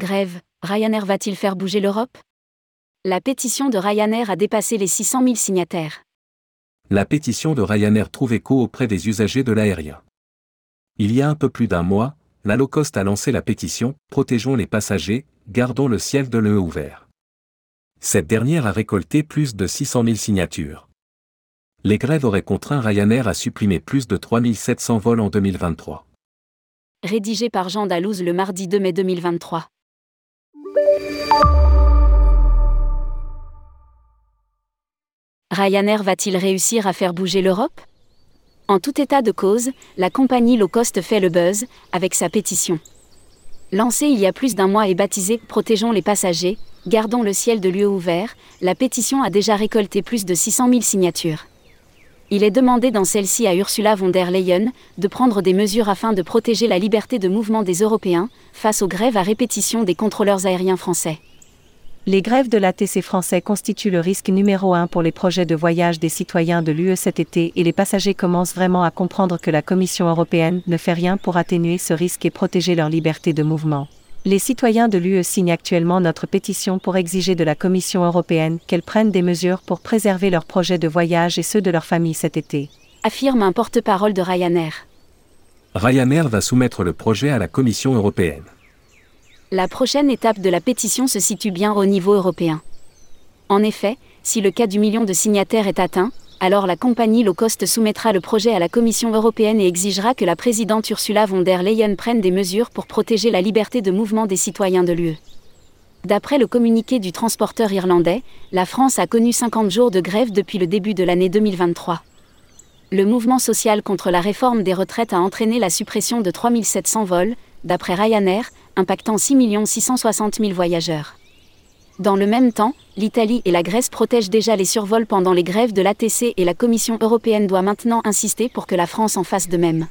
grève, Ryanair va-t-il faire bouger l'Europe? La pétition de Ryanair a dépassé les 600 000 signataires. La pétition de Ryanair trouve écho auprès des usagers de l'aérien. Il y a un peu plus d'un mois, la low cost a lancé la pétition Protégeons les passagers, gardons le ciel de l'EE ouvert. Cette dernière a récolté plus de 600 000 signatures. Les grèves auraient contraint Ryanair à supprimer plus de 3700 vols en 2023. Rédigé par Jean Dalouse le mardi 2 mai 2023. Ryanair va-t-il réussir à faire bouger l'Europe? En tout état de cause, la compagnie low cost fait le buzz avec sa pétition. Lancée il y a plus d'un mois et baptisée Protégeons les passagers, gardons le ciel de l'UE ouvert, la pétition a déjà récolté plus de 600 000 signatures. Il est demandé dans celle-ci à Ursula von der Leyen de prendre des mesures afin de protéger la liberté de mouvement des Européens face aux grèves à répétition des contrôleurs aériens français. Les grèves de l'ATC français constituent le risque numéro un pour les projets de voyage des citoyens de l'UE cet été et les passagers commencent vraiment à comprendre que la Commission européenne ne fait rien pour atténuer ce risque et protéger leur liberté de mouvement. Les citoyens de l'UE signent actuellement notre pétition pour exiger de la Commission européenne qu'elle prenne des mesures pour préserver leurs projets de voyage et ceux de leur famille cet été. Affirme un porte-parole de Ryanair. Ryanair va soumettre le projet à la Commission européenne la prochaine étape de la pétition se situe bien au niveau européen. En effet, si le cas du million de signataires est atteint, alors la compagnie low cost soumettra le projet à la Commission européenne et exigera que la présidente Ursula von der Leyen prenne des mesures pour protéger la liberté de mouvement des citoyens de l'UE. D'après le communiqué du transporteur irlandais, la France a connu 50 jours de grève depuis le début de l'année 2023. Le mouvement social contre la réforme des retraites a entraîné la suppression de 3700 vols, d'après Ryanair, impactant 6 660 000 voyageurs. Dans le même temps, l'Italie et la Grèce protègent déjà les survols pendant les grèves de l'ATC et la Commission européenne doit maintenant insister pour que la France en fasse de même.